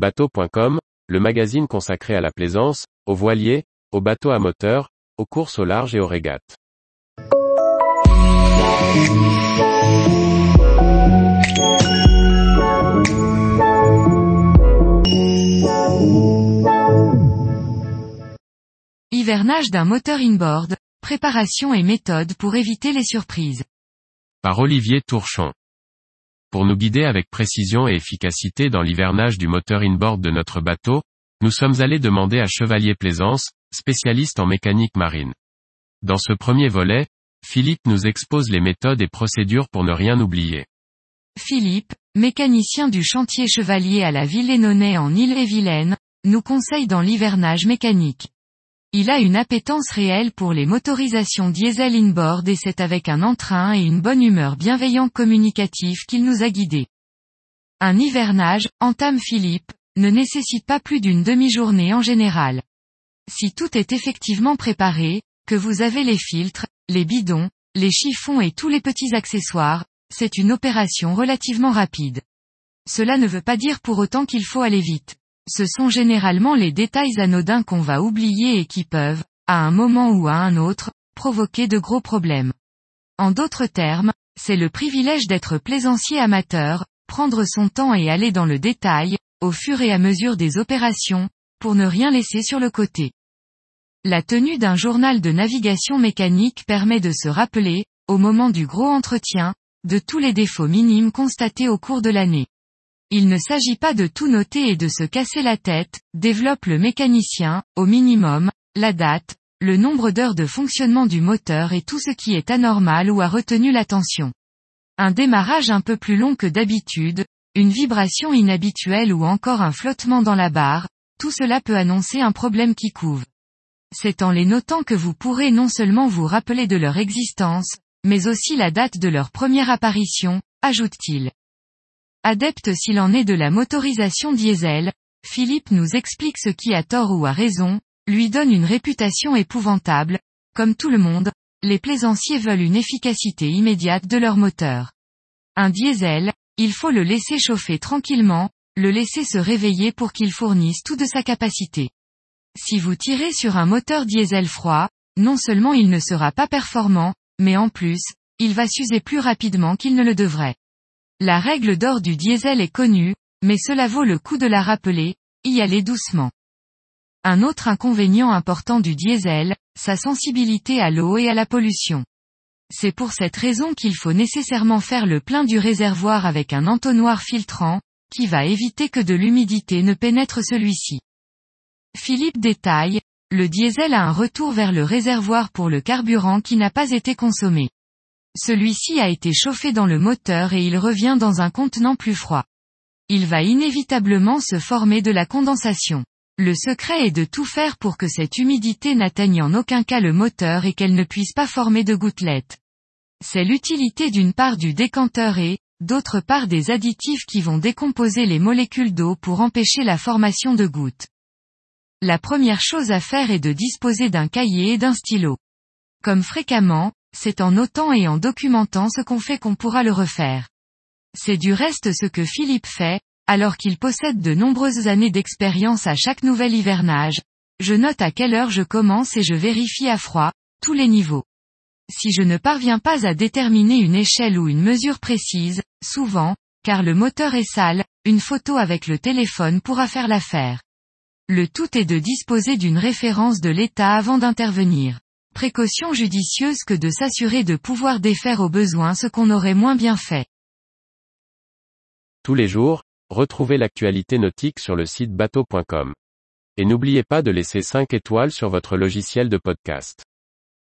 Bateau.com, le magazine consacré à la plaisance, aux voiliers, aux bateaux à moteur, aux courses au large et aux régates. Hivernage d'un moteur inboard, préparation et méthode pour éviter les surprises. Par Olivier Tourchon. Pour nous guider avec précision et efficacité dans l'hivernage du moteur inboard de notre bateau, nous sommes allés demander à Chevalier Plaisance, spécialiste en mécanique marine. Dans ce premier volet, Philippe nous expose les méthodes et procédures pour ne rien oublier. Philippe, mécanicien du chantier Chevalier à la ville Lénonais en Île-et-Vilaine, nous conseille dans l'hivernage mécanique. Il a une appétence réelle pour les motorisations diesel inboard et c'est avec un entrain et une bonne humeur bienveillant communicatif qu'il nous a guidés. Un hivernage, entame Philippe, ne nécessite pas plus d'une demi-journée en général. Si tout est effectivement préparé, que vous avez les filtres, les bidons, les chiffons et tous les petits accessoires, c'est une opération relativement rapide. Cela ne veut pas dire pour autant qu'il faut aller vite ce sont généralement les détails anodins qu'on va oublier et qui peuvent, à un moment ou à un autre, provoquer de gros problèmes. En d'autres termes, c'est le privilège d'être plaisancier amateur, prendre son temps et aller dans le détail, au fur et à mesure des opérations, pour ne rien laisser sur le côté. La tenue d'un journal de navigation mécanique permet de se rappeler, au moment du gros entretien, de tous les défauts minimes constatés au cours de l'année. Il ne s'agit pas de tout noter et de se casser la tête, développe le mécanicien, au minimum, la date, le nombre d'heures de fonctionnement du moteur et tout ce qui est anormal ou a retenu l'attention. Un démarrage un peu plus long que d'habitude, une vibration inhabituelle ou encore un flottement dans la barre, tout cela peut annoncer un problème qui couve. C'est en les notant que vous pourrez non seulement vous rappeler de leur existence, mais aussi la date de leur première apparition, ajoute-t-il. Adepte s'il en est de la motorisation diesel, Philippe nous explique ce qui a tort ou a raison, lui donne une réputation épouvantable, comme tout le monde, les plaisanciers veulent une efficacité immédiate de leur moteur. Un diesel, il faut le laisser chauffer tranquillement, le laisser se réveiller pour qu'il fournisse tout de sa capacité. Si vous tirez sur un moteur diesel froid, non seulement il ne sera pas performant, mais en plus, il va s'user plus rapidement qu'il ne le devrait. La règle d'or du diesel est connue, mais cela vaut le coup de la rappeler, y aller doucement. Un autre inconvénient important du diesel, sa sensibilité à l'eau et à la pollution. C'est pour cette raison qu'il faut nécessairement faire le plein du réservoir avec un entonnoir filtrant, qui va éviter que de l'humidité ne pénètre celui-ci. Philippe détaille, le diesel a un retour vers le réservoir pour le carburant qui n'a pas été consommé. Celui-ci a été chauffé dans le moteur et il revient dans un contenant plus froid. Il va inévitablement se former de la condensation. Le secret est de tout faire pour que cette humidité n'atteigne en aucun cas le moteur et qu'elle ne puisse pas former de gouttelettes. C'est l'utilité d'une part du décanteur et, d'autre part des additifs qui vont décomposer les molécules d'eau pour empêcher la formation de gouttes. La première chose à faire est de disposer d'un cahier et d'un stylo. Comme fréquemment, c'est en notant et en documentant ce qu'on fait qu'on pourra le refaire. C'est du reste ce que Philippe fait, alors qu'il possède de nombreuses années d'expérience à chaque nouvel hivernage. Je note à quelle heure je commence et je vérifie à froid, tous les niveaux. Si je ne parviens pas à déterminer une échelle ou une mesure précise, souvent, car le moteur est sale, une photo avec le téléphone pourra faire l'affaire. Le tout est de disposer d'une référence de l'état avant d'intervenir. Précaution judicieuse que de s'assurer de pouvoir défaire au besoin ce qu'on aurait moins bien fait. Tous les jours, retrouvez l'actualité nautique sur le site bateau.com. Et n'oubliez pas de laisser 5 étoiles sur votre logiciel de podcast.